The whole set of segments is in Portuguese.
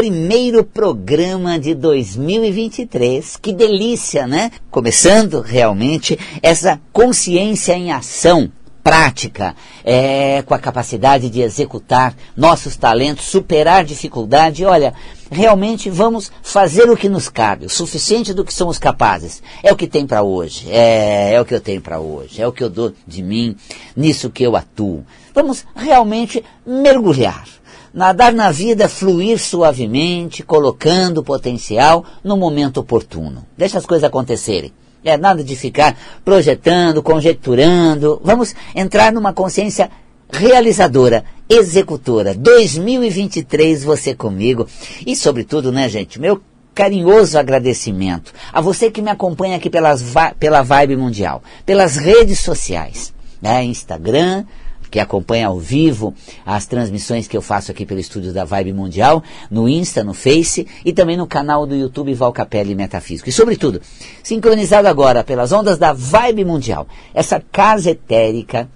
primeiro programa de 2023. Que delícia, né? Começando realmente essa consciência em ação prática, é, com a capacidade de executar nossos talentos, superar dificuldade. Olha, realmente vamos fazer o que nos cabe, o suficiente do que somos capazes. É o que tem para hoje, é, é o que eu tenho para hoje, é o que eu dou de mim, nisso que eu atuo. Vamos realmente mergulhar nadar na vida, fluir suavemente, colocando potencial no momento oportuno. Deixa as coisas acontecerem. É nada de ficar projetando, conjecturando. Vamos entrar numa consciência realizadora, executora. 2023 você comigo. E sobretudo, né, gente, meu carinhoso agradecimento a você que me acompanha aqui pelas, pela Vibe Mundial, pelas redes sociais, né, Instagram, que acompanha ao vivo as transmissões que eu faço aqui pelo estúdio da Vibe Mundial, no Insta, no Face e também no canal do YouTube Val Capelli Metafísico. E sobretudo, sincronizado agora pelas ondas da Vibe Mundial, essa casa etérica,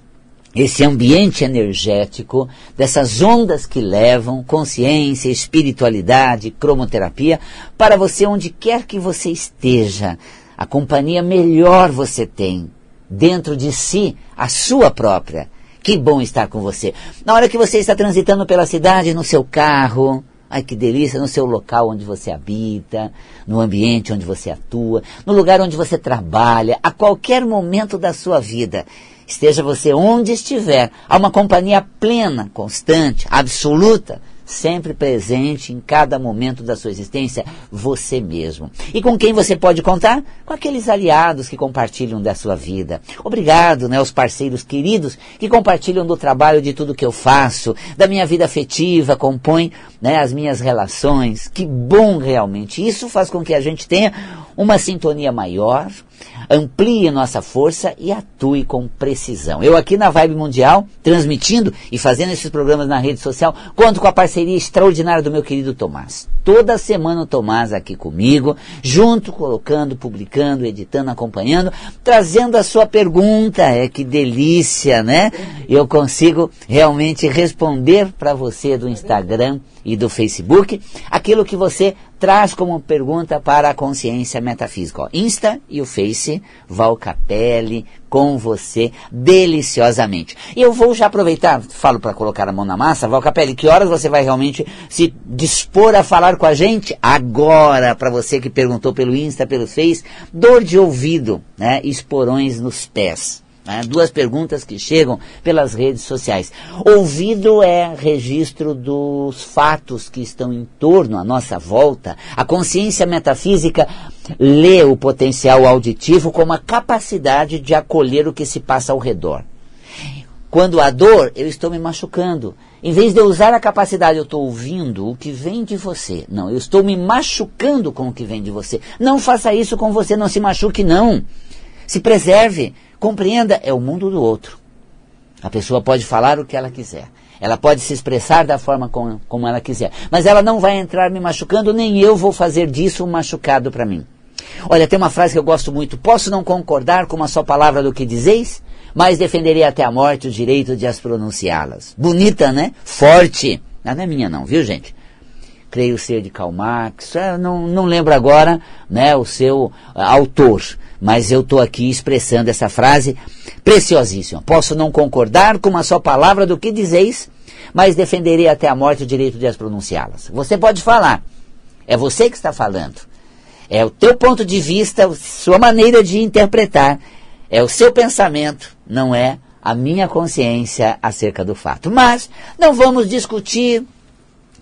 esse ambiente energético, dessas ondas que levam consciência, espiritualidade, cromoterapia, para você onde quer que você esteja. A companhia melhor você tem dentro de si, a sua própria. Que bom estar com você. Na hora que você está transitando pela cidade, no seu carro, ai que delícia, no seu local onde você habita, no ambiente onde você atua, no lugar onde você trabalha, a qualquer momento da sua vida. Esteja você onde estiver, há uma companhia plena, constante, absoluta, sempre presente em cada momento da sua existência, você mesmo. E com quem você pode contar? Com aqueles aliados que compartilham da sua vida. Obrigado, né, aos parceiros queridos que compartilham do trabalho de tudo que eu faço, da minha vida afetiva, compõem né, as minhas relações. Que bom realmente. Isso faz com que a gente tenha uma sintonia maior, amplie nossa força e atue com precisão. Eu aqui na Vibe Mundial, transmitindo e fazendo esses programas na rede social, conto com a parceria extraordinária do meu querido Tomás. Toda semana o Tomás aqui comigo, junto, colocando, publicando, editando, acompanhando, trazendo a sua pergunta. É que delícia, né? Eu consigo realmente responder para você do Instagram e do Facebook aquilo que você traz como pergunta para a consciência metafísica. Ó, Insta e o Face, Val Capelli, com você, deliciosamente. Eu vou já aproveitar, falo para colocar a mão na massa, Val Capelli, que horas você vai realmente se dispor a falar com a gente? Agora, para você que perguntou pelo Insta, pelo Face, dor de ouvido, né? Esporões nos pés. Né? Duas perguntas que chegam pelas redes sociais. Ouvido é registro dos fatos que estão em torno, à nossa volta. A consciência metafísica lê o potencial auditivo como a capacidade de acolher o que se passa ao redor. Quando há dor, eu estou me machucando. Em vez de eu usar a capacidade, eu estou ouvindo o que vem de você. Não, eu estou me machucando com o que vem de você. Não faça isso com você, não se machuque, não. Se preserve. Compreenda, é o mundo do outro. A pessoa pode falar o que ela quiser. Ela pode se expressar da forma como, como ela quiser. Mas ela não vai entrar me machucando, nem eu vou fazer disso um machucado para mim. Olha, tem uma frase que eu gosto muito. Posso não concordar com uma só palavra do que dizeis, mas defenderei até a morte o direito de as pronunciá-las. Bonita, né? Forte. Não é minha não, viu gente? Creio ser de Karl Marx, é, não, não lembro agora né, o seu uh, autor mas eu estou aqui expressando essa frase preciosíssima. Posso não concordar com uma só palavra do que dizeis, mas defenderei até a morte o direito de as pronunciá-las. Você pode falar, é você que está falando. É o teu ponto de vista, sua maneira de interpretar, é o seu pensamento, não é a minha consciência acerca do fato. Mas não vamos discutir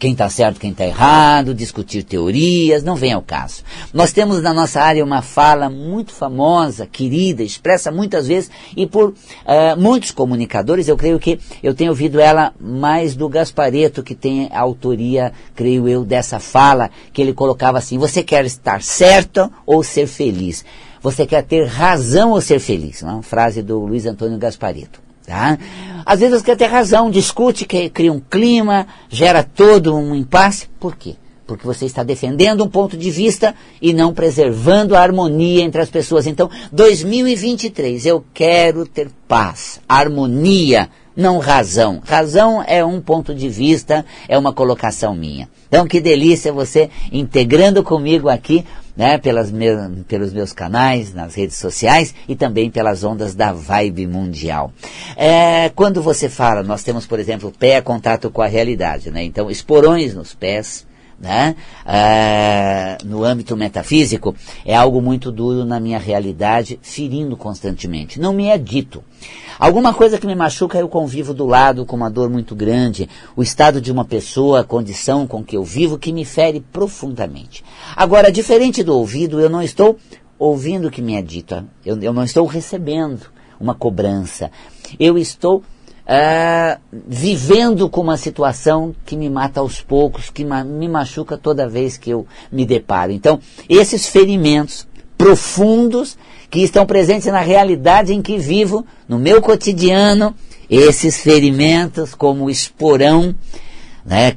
quem está certo, quem está errado, discutir teorias, não vem ao caso. Nós temos na nossa área uma fala muito famosa, querida, expressa muitas vezes e por uh, muitos comunicadores, eu creio que eu tenho ouvido ela mais do Gaspareto, que tem a autoria, creio eu, dessa fala, que ele colocava assim, você quer estar certo ou ser feliz? Você quer ter razão ou ser feliz? Uma frase do Luiz Antônio Gaspareto. Tá? Às vezes você ter razão, discute, cria um clima, gera todo um impasse. Por quê? Porque você está defendendo um ponto de vista e não preservando a harmonia entre as pessoas. Então, 2023, eu quero ter paz, harmonia, não razão. Razão é um ponto de vista, é uma colocação minha. Então, que delícia você integrando comigo aqui, né, pelas me pelos meus canais, nas redes sociais e também pelas ondas da Vibe Mundial. É, quando você fala, nós temos, por exemplo, pé contato com a realidade, né? Então, esporões nos pés, né? Ah, no âmbito metafísico, é algo muito duro na minha realidade, ferindo constantemente. Não me é dito. Alguma coisa que me machuca, eu convivo do lado com uma dor muito grande, o estado de uma pessoa, a condição com que eu vivo, que me fere profundamente. Agora, diferente do ouvido, eu não estou ouvindo o que me é dito, eu, eu não estou recebendo uma cobrança. Eu estou Uh, vivendo com uma situação que me mata aos poucos, que ma me machuca toda vez que eu me deparo. Então, esses ferimentos profundos que estão presentes na realidade em que vivo, no meu cotidiano, esses ferimentos como esporão né,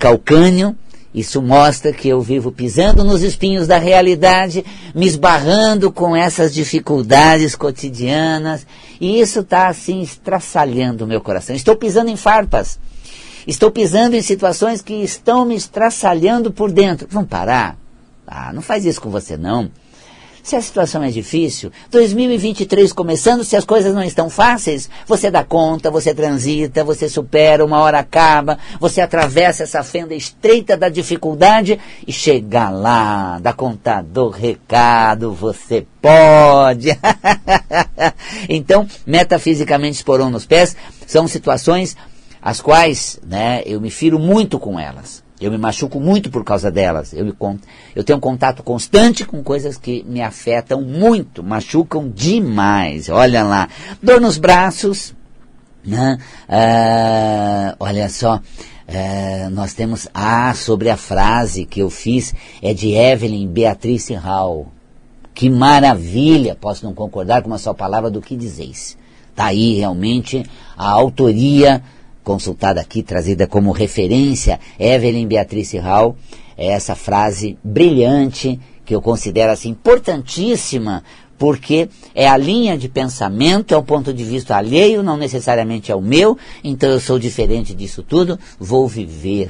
isso mostra que eu vivo pisando nos espinhos da realidade, me esbarrando com essas dificuldades cotidianas, e isso está assim estraçalhando o meu coração. Estou pisando em farpas, estou pisando em situações que estão me estraçalhando por dentro. Vamos parar? Ah, não faz isso com você não. Se a situação é difícil, 2023 começando, se as coisas não estão fáceis, você dá conta, você transita, você supera, uma hora acaba, você atravessa essa fenda estreita da dificuldade e chega lá, dá conta do recado, você pode. então, metafisicamente esporão nos pés, são situações as quais né, eu me firo muito com elas. Eu me machuco muito por causa delas. Eu, me, eu tenho um contato constante com coisas que me afetam muito, machucam demais. Olha lá. Dor nos braços. Né? Uh, olha só. Uh, nós temos. Ah, sobre a frase que eu fiz, é de Evelyn Beatrice Hall. Que maravilha! Posso não concordar com uma só palavra do que dizeis. Está aí realmente a autoria consultada aqui, trazida como referência, Evelyn Beatrice Hall, é essa frase brilhante que eu considero assim importantíssima, porque é a linha de pensamento, é um ponto de vista alheio, não necessariamente é o meu, então eu sou diferente disso tudo, vou viver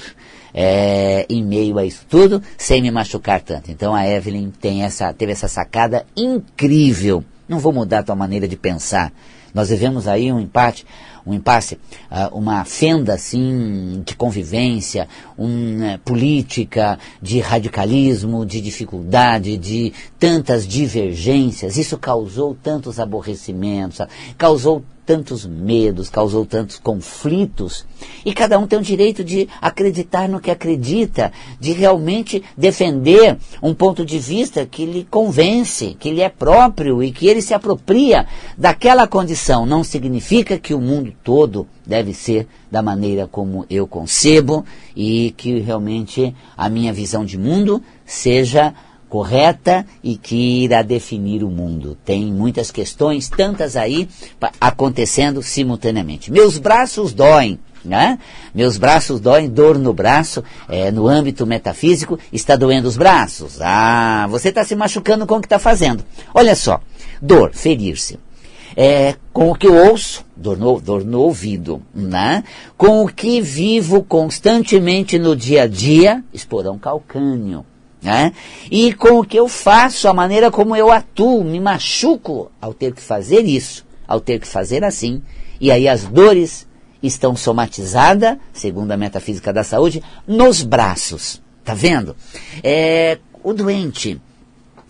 é, em meio a isso tudo, sem me machucar tanto. Então a Evelyn tem essa, teve essa sacada incrível. Não vou mudar a tua maneira de pensar. Nós vivemos aí um empate um impasse, uh, uma fenda assim de convivência, uma política de radicalismo, de dificuldade, de tantas divergências. Isso causou tantos aborrecimentos, causou tantos medos, causou tantos conflitos. E cada um tem o direito de acreditar no que acredita, de realmente defender um ponto de vista que lhe convence, que lhe é próprio e que ele se apropria daquela condição. Não significa que o mundo todo deve ser da maneira como eu concebo e que realmente a minha visão de mundo seja correta e que irá definir o mundo. Tem muitas questões, tantas aí, acontecendo simultaneamente. Meus braços doem. Né? Meus braços doem, dor no braço, é, no âmbito metafísico, está doendo os braços. Ah, você está se machucando com o que está fazendo. Olha só, dor, ferir-se. É, com o que eu ouço, dor no, dor no ouvido, né? com o que vivo constantemente no dia a dia, esporão calcâneo. Né? E com o que eu faço, a maneira como eu atuo, me machuco ao ter que fazer isso, ao ter que fazer assim. E aí as dores estão somatizadas, segundo a metafísica da saúde, nos braços. Tá vendo? É, o doente,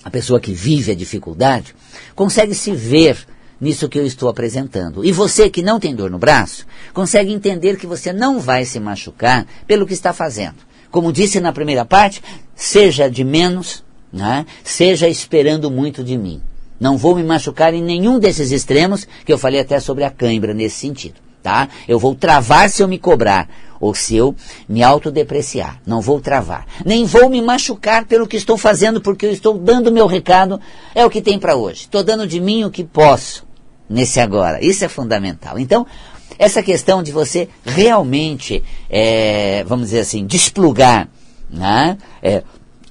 a pessoa que vive a dificuldade, consegue se ver nisso que eu estou apresentando. E você que não tem dor no braço, consegue entender que você não vai se machucar pelo que está fazendo. Como disse na primeira parte, seja de menos, né? seja esperando muito de mim. Não vou me machucar em nenhum desses extremos, que eu falei até sobre a cãibra nesse sentido. Tá? Eu vou travar se eu me cobrar, ou se eu me autodepreciar. Não vou travar. Nem vou me machucar pelo que estou fazendo, porque eu estou dando meu recado, é o que tem para hoje. Estou dando de mim o que posso nesse agora. Isso é fundamental. Então, essa questão de você realmente, é, vamos dizer assim, desplugar, né? É,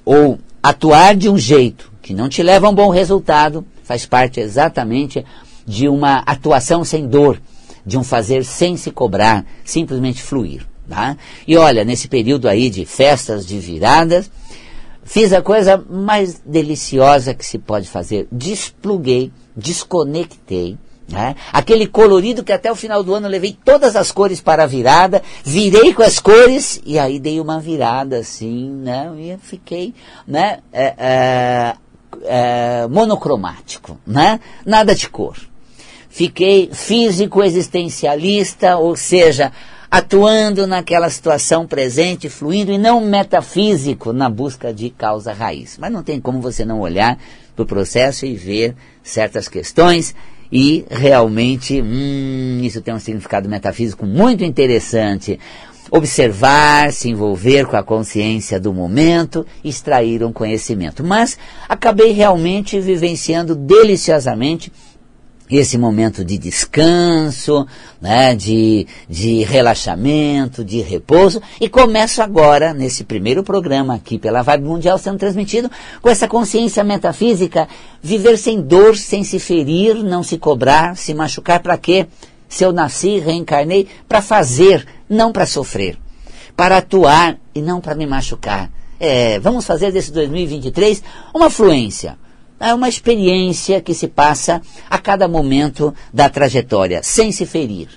ou atuar de um jeito que não te leva a um bom resultado, faz parte exatamente de uma atuação sem dor, de um fazer sem se cobrar, simplesmente fluir. Tá? E olha, nesse período aí de festas de viradas, fiz a coisa mais deliciosa que se pode fazer. Despluguei, desconectei. Né? Aquele colorido que até o final do ano levei todas as cores para a virada, virei com as cores e aí dei uma virada assim, né? E fiquei, né? É, é, é, monocromático, né? Nada de cor. Fiquei físico existencialista, ou seja, atuando naquela situação presente, fluindo, e não metafísico na busca de causa raiz. Mas não tem como você não olhar para o processo e ver certas questões e realmente, hum, isso tem um significado metafísico muito interessante. Observar, se envolver com a consciência do momento, extrair um conhecimento. Mas acabei realmente vivenciando deliciosamente esse momento de descanso, né, de, de relaxamento, de repouso, e começo agora, nesse primeiro programa aqui pela Vibe Mundial sendo transmitido, com essa consciência metafísica, viver sem dor, sem se ferir, não se cobrar, se machucar, para quê? Se eu nasci, reencarnei, para fazer, não para sofrer, para atuar e não para me machucar. É, vamos fazer desse 2023 uma fluência, é uma experiência que se passa a cada momento da trajetória, sem se ferir.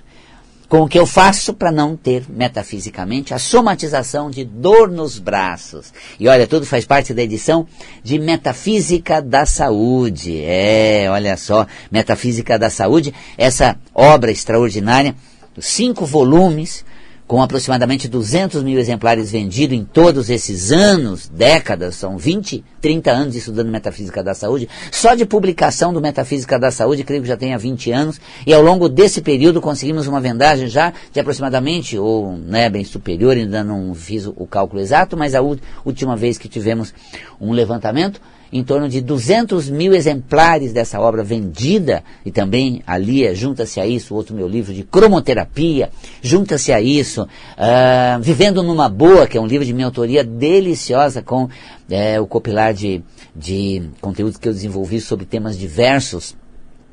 Com o que eu faço para não ter, metafisicamente, a somatização de dor nos braços. E olha, tudo faz parte da edição de Metafísica da Saúde. É, olha só, Metafísica da Saúde, essa obra extraordinária, cinco volumes, com aproximadamente 200 mil exemplares vendidos em todos esses anos, décadas, são 20, 30 anos estudando Metafísica da Saúde, só de publicação do Metafísica da Saúde, creio que já tenha 20 anos, e ao longo desse período conseguimos uma vendagem já de aproximadamente, ou né, bem superior, ainda não fiz o cálculo exato, mas a última vez que tivemos um levantamento, em torno de 200 mil exemplares dessa obra vendida, e também ali é, junta-se a isso outro meu livro de cromoterapia, junta-se a isso, uh, Vivendo numa Boa, que é um livro de minha autoria deliciosa com é, o copilar de, de conteúdos que eu desenvolvi sobre temas diversos,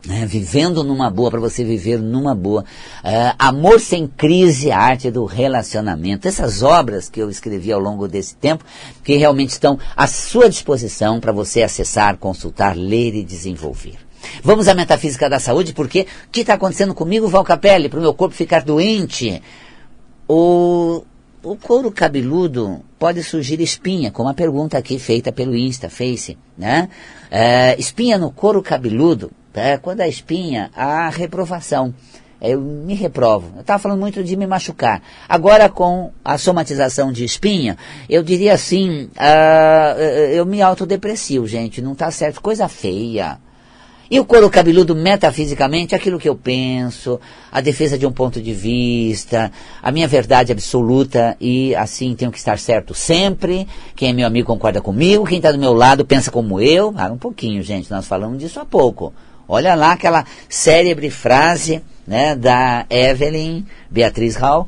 né, vivendo numa boa, para você viver numa boa. Uh, Amor sem crise, a arte do relacionamento. Essas obras que eu escrevi ao longo desse tempo, que realmente estão à sua disposição para você acessar, consultar, ler e desenvolver. Vamos à metafísica da saúde, porque o que está acontecendo comigo, Val Capelli, para o meu corpo ficar doente? O, o couro cabeludo pode surgir espinha, como a pergunta aqui feita pelo Insta, Face, né? Uh, espinha no couro cabeludo é, quando a espinha, a reprovação. Eu me reprovo. Eu estava falando muito de me machucar. Agora, com a somatização de espinha, eu diria assim, uh, eu me autodeprecio, gente. Não está certo. Coisa feia. E o couro cabeludo, metafisicamente, aquilo que eu penso, a defesa de um ponto de vista, a minha verdade absoluta e assim tenho que estar certo sempre. Quem é meu amigo concorda comigo, quem está do meu lado pensa como eu. Ah, um pouquinho, gente, nós falamos disso há pouco. Olha lá aquela célebre frase né, da Evelyn Beatriz Hall.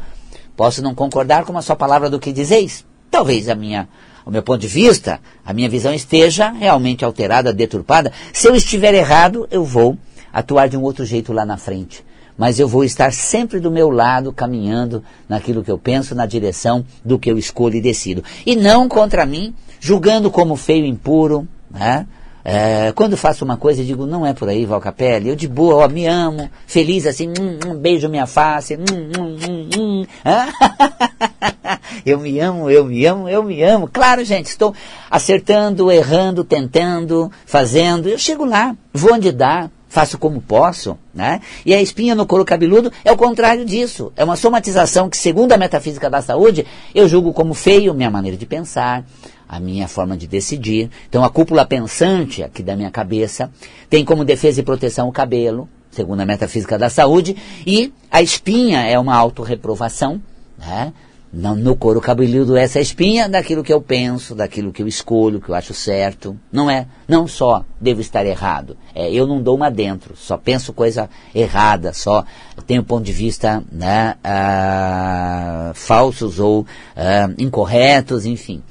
Posso não concordar com uma só palavra do que dizeis? Talvez a minha, o meu ponto de vista, a minha visão esteja realmente alterada, deturpada. Se eu estiver errado, eu vou atuar de um outro jeito lá na frente. Mas eu vou estar sempre do meu lado, caminhando naquilo que eu penso, na direção do que eu escolho e decido. E não contra mim, julgando como feio e impuro, né? É, quando faço uma coisa, digo, não é por aí, Valcapelli. Eu de boa, ó, me amo, feliz assim, hum, hum, beijo minha face, hum, hum, hum, hum. eu me amo, eu me amo, eu me amo. Claro, gente, estou acertando, errando, tentando, fazendo. Eu chego lá, vou onde dá, faço como posso, né? E a espinha no couro cabeludo é o contrário disso. É uma somatização que, segundo a metafísica da saúde, eu julgo como feio minha maneira de pensar, a minha forma de decidir. Então a cúpula pensante aqui da minha cabeça tem como defesa e proteção o cabelo, segundo a metafísica da saúde, e a espinha é uma autorreprovação, né? No, couro cabeludo essa espinha daquilo que eu penso, daquilo que eu escolho, que eu acho certo. Não é, não só devo estar errado, é, eu não dou uma dentro, só penso coisa errada, só tenho ponto de vista né, ah, falsos ou ah, incorretos, enfim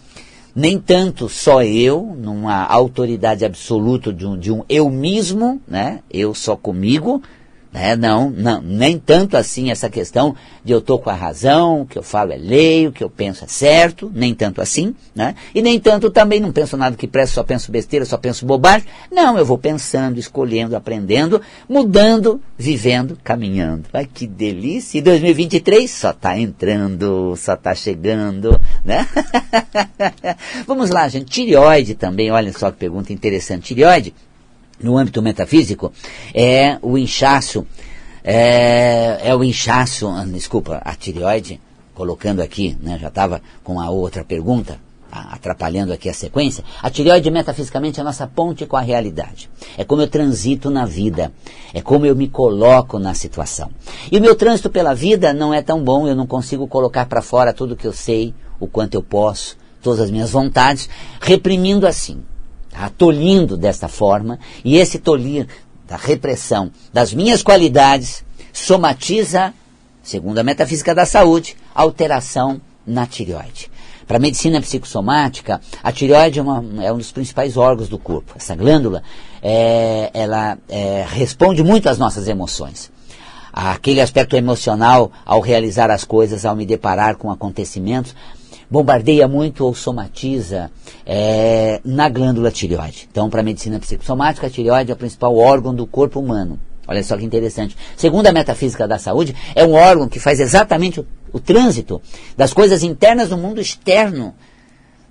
nem tanto só eu, numa autoridade absoluta de um, de um eu mesmo, né? Eu só comigo, É, não, não, nem tanto assim essa questão de eu estou com a razão, o que eu falo é lei, o que eu penso é certo, nem tanto assim, né? E nem tanto também não penso nada que presta, só penso besteira, só penso bobagem. Não, eu vou pensando, escolhendo, aprendendo, mudando, vivendo, caminhando. Ai, que delícia! E 2023 só está entrando, só está chegando, né? Vamos lá, gente. Tireoide também, olha só que pergunta interessante. Tireoide no âmbito metafísico, é o inchaço, é, é o inchaço, ah, desculpa, a tireoide, colocando aqui, né, já estava com a outra pergunta, atrapalhando aqui a sequência, a tireoide metafisicamente é a nossa ponte com a realidade. É como eu transito na vida, é como eu me coloco na situação. E o meu trânsito pela vida não é tão bom, eu não consigo colocar para fora tudo que eu sei, o quanto eu posso, todas as minhas vontades, reprimindo assim tá? tolindo desta forma, e esse tolir da repressão das minhas qualidades somatiza, segundo a metafísica da saúde, alteração na tireoide. Para a medicina psicossomática, a tireoide é, uma, é, um dos principais órgãos do corpo. Essa glândula, é, ela é, responde muito às nossas emoções. Aquele aspecto emocional ao realizar as coisas, ao me deparar com acontecimentos, bombardeia muito ou somatiza é, na glândula tireoide. Então, para a medicina psicossomática, a tireoide é o principal órgão do corpo humano. Olha só que interessante. Segundo a metafísica da saúde, é um órgão que faz exatamente o, o trânsito das coisas internas no mundo externo,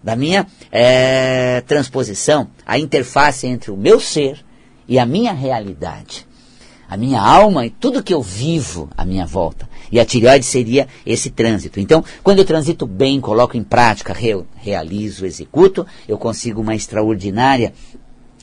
da minha é, transposição, a interface entre o meu ser e a minha realidade a minha alma e tudo que eu vivo à minha volta. E a tireoide seria esse trânsito. Então, quando eu transito bem, coloco em prática, re, realizo, executo, eu consigo uma extraordinária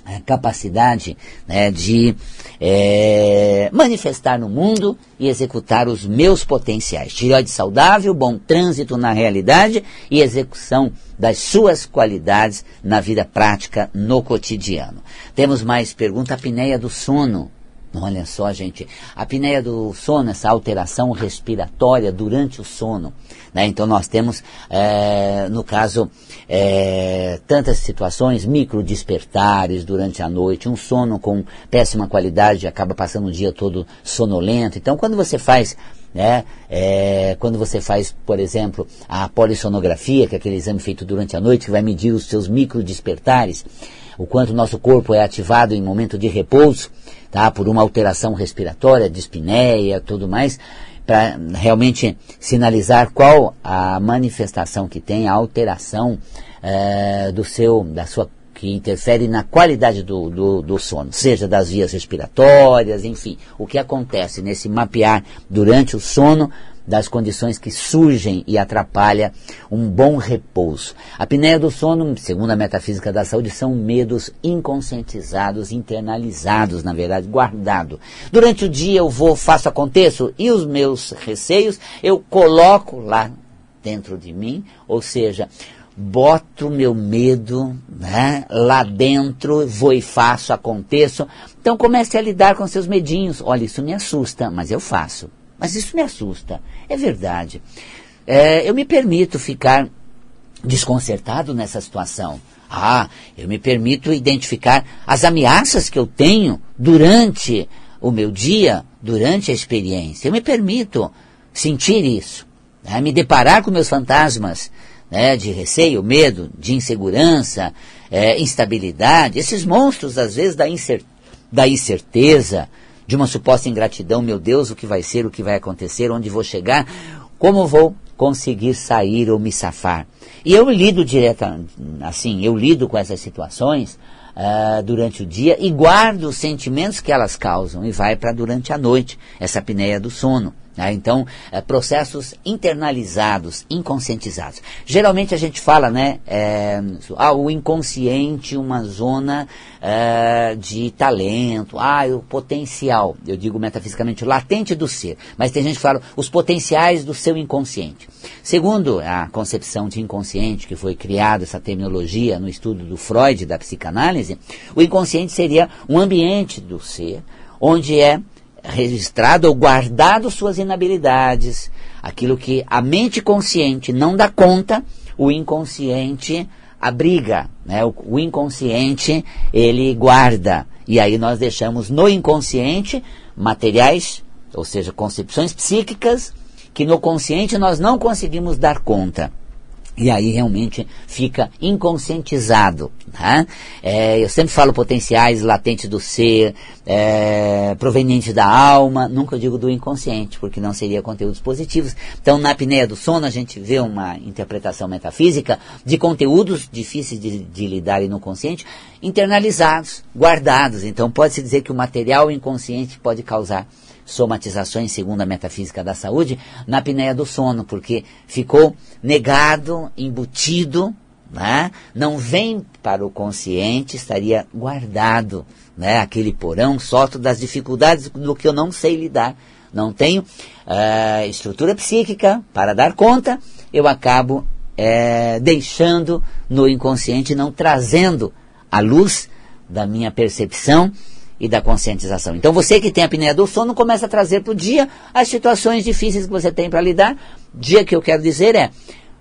é, capacidade né, de é, manifestar no mundo e executar os meus potenciais. Tireoide saudável, bom trânsito na realidade e execução das suas qualidades na vida prática, no cotidiano. Temos mais pergunta, a apneia do sono. Olha só, gente, a apneia do sono, essa alteração respiratória durante o sono. Né? Então nós temos, é, no caso, é, tantas situações, micro despertares durante a noite, um sono com péssima qualidade, acaba passando o dia todo sonolento. Então quando você faz né? É, quando você faz, por exemplo, a polissonografia, que é aquele exame feito durante a noite, que vai medir os seus micro despertares, o quanto o nosso corpo é ativado em momento de repouso, tá? Por uma alteração respiratória, dispneia, tudo mais, para realmente sinalizar qual a manifestação que tem, a alteração é, do seu, da sua que interfere na qualidade do, do, do, sono, seja das vias respiratórias, enfim, o que acontece nesse mapear durante o sono das condições que surgem e atrapalha um bom repouso. A apneia do sono, segundo a metafísica da saúde, são medos inconscientizados, internalizados, na verdade, guardados. Durante o dia eu vou, faço, aconteço, e os meus receios eu coloco lá dentro de mim, ou seja, boto meu medo né, lá dentro, vou e faço, aconteço. Então comece a lidar com seus medinhos. Olha, isso me assusta, mas eu faço. Mas isso me assusta. É verdade. É, eu me permito ficar desconcertado nessa situação. Ah, eu me permito identificar as ameaças que eu tenho durante o meu dia, durante a experiência. Eu me permito sentir isso, né? me deparar com meus fantasmas né? de receio, medo, de insegurança, é, instabilidade, esses monstros, às vezes, da, incer da incerteza, de uma suposta ingratidão, meu Deus, o que vai ser, o que vai acontecer, onde vou chegar, como vou conseguir sair ou me safar. E eu lido direta, assim, eu lido com essas situações uh, durante o dia e guardo os sentimentos que elas causam e vai para durante a noite, essa apneia do sono. Né? Então, é, processos internalizados, inconscientizados. Geralmente a gente fala, né, é, ah, o inconsciente, uma zona é, de talento, ah, o potencial, eu digo metafisicamente, o latente do ser. Mas tem gente que fala os potenciais do seu inconsciente. Segundo a concepção de inconsciente, que foi criada essa terminologia no estudo do Freud, da psicanálise, o inconsciente seria um ambiente do ser onde é registrado ou guardado suas inabilidades, aquilo que a mente consciente não dá conta, o inconsciente abriga, né? o, o inconsciente ele guarda, E aí nós deixamos no inconsciente materiais, ou seja, concepções psíquicas, que no consciente nós não conseguimos dar conta. E aí realmente fica inconscientizado. Né? É, eu sempre falo potenciais latentes do ser, é, provenientes da alma, nunca digo do inconsciente, porque não seria conteúdos positivos. Então, na apneia do sono, a gente vê uma interpretação metafísica de conteúdos difíceis de, de lidar no consciente, internalizados, guardados. Então, pode-se dizer que o material inconsciente pode causar somatizações, segundo a metafísica da saúde, na apneia do sono, porque ficou negado, embutido, né? não vem para o consciente, estaria guardado, né? aquele porão, sótão das dificuldades do que eu não sei lidar. Não tenho uh, estrutura psíquica para dar conta, eu acabo é, deixando no inconsciente, não trazendo a luz da minha percepção e da conscientização. Então você que tem a apneia do sono começa a trazer para o dia as situações difíceis que você tem para lidar. Dia que eu quero dizer é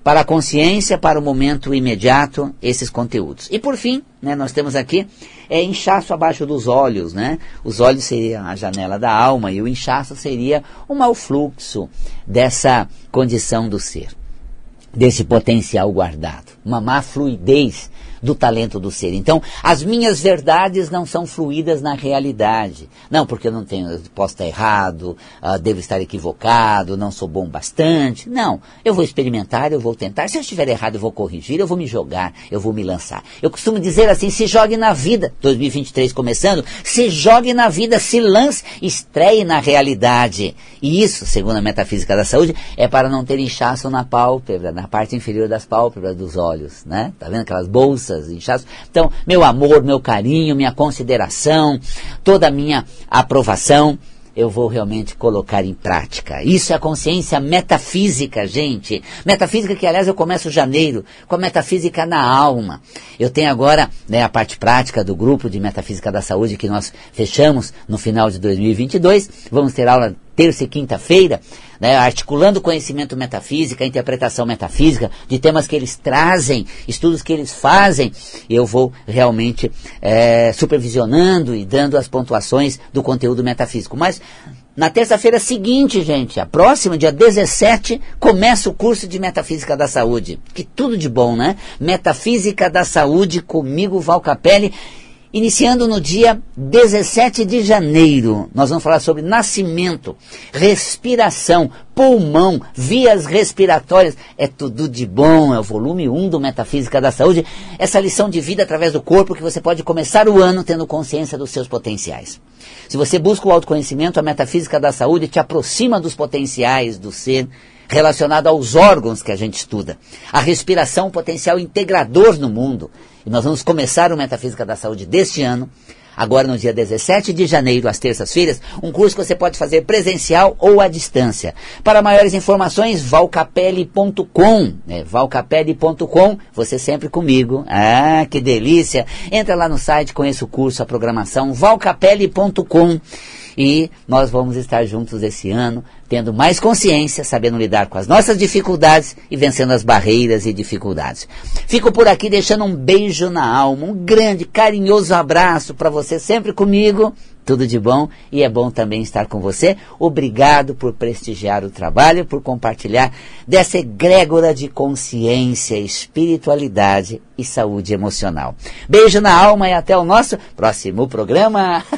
para a consciência, para o momento imediato, esses conteúdos. E por fim, né, nós temos aqui é inchaço abaixo dos olhos, né? Os olhos seria a janela da alma e o inchaço seria o mau fluxo dessa condição do ser, desse potencial guardado, uma má fluidez do talento do ser. Então, as minhas verdades não são fluídas na realidade. Não, porque eu não tenho, posso estar errado, uh, devo estar equivocado, não sou bom bastante. Não, eu vou experimentar, eu vou tentar. Se eu estiver errado, eu vou corrigir, eu vou me jogar, eu vou me lançar. Eu costumo dizer assim, se jogue na vida, 2023 começando, se jogue na vida, se lance, estreie na realidade. E isso, segundo a metafísica da saúde, é para não ter inchaço na pálpebra, na parte inferior das pálpebras dos olhos, né? Tá vendo aquelas bolsas inchaços. Então, meu amor, meu carinho, minha consideração, toda a minha aprovação, eu vou realmente colocar em prática. Isso é a consciência metafísica, gente. Metafísica que, aliás, eu começo janeiro com a metafísica na alma. Eu tenho agora né, a parte prática do grupo de metafísica da saúde que nós fechamos no final de 2022. Vamos ter aula terça e quinta-feira, né, articulando conhecimento metafísico, interpretação metafísica de temas que eles trazem, estudos que eles fazem, eu vou realmente é, supervisionando e dando as pontuações do conteúdo metafísico. Mas na terça-feira seguinte, gente, a próxima, dia 17, começa o curso de Metafísica da Saúde. Que tudo de bom, né? Metafísica da Saúde comigo, Val Capelli. Iniciando no dia 17 de janeiro, nós vamos falar sobre nascimento, respiração, pulmão, vias respiratórias. É tudo de bom, é o volume 1 do Metafísica da Saúde. Essa lição de vida através do corpo que você pode começar o ano tendo consciência dos seus potenciais. Se você busca o autoconhecimento, a Metafísica da Saúde te aproxima dos potenciais do ser relacionado aos órgãos que a gente estuda. A respiração, um potencial integrador no mundo. E nós vamos começar o Metafísica da Saúde deste ano, agora no dia 17 de janeiro, às terças-feiras, um curso que você pode fazer presencial ou à distância. Para maiores informações, valcapelli.com, né? valcapelli.com, você sempre comigo. Ah, que delícia! Entra lá no site, conheça o curso, a programação, valcapelli.com e nós vamos estar juntos esse ano, tendo mais consciência, sabendo lidar com as nossas dificuldades e vencendo as barreiras e dificuldades. Fico por aqui deixando um beijo na alma, um grande, carinhoso abraço para você sempre comigo. Tudo de bom e é bom também estar com você. Obrigado por prestigiar o trabalho, por compartilhar dessa egrégora de consciência, espiritualidade e saúde emocional. Beijo na alma e até o nosso próximo programa.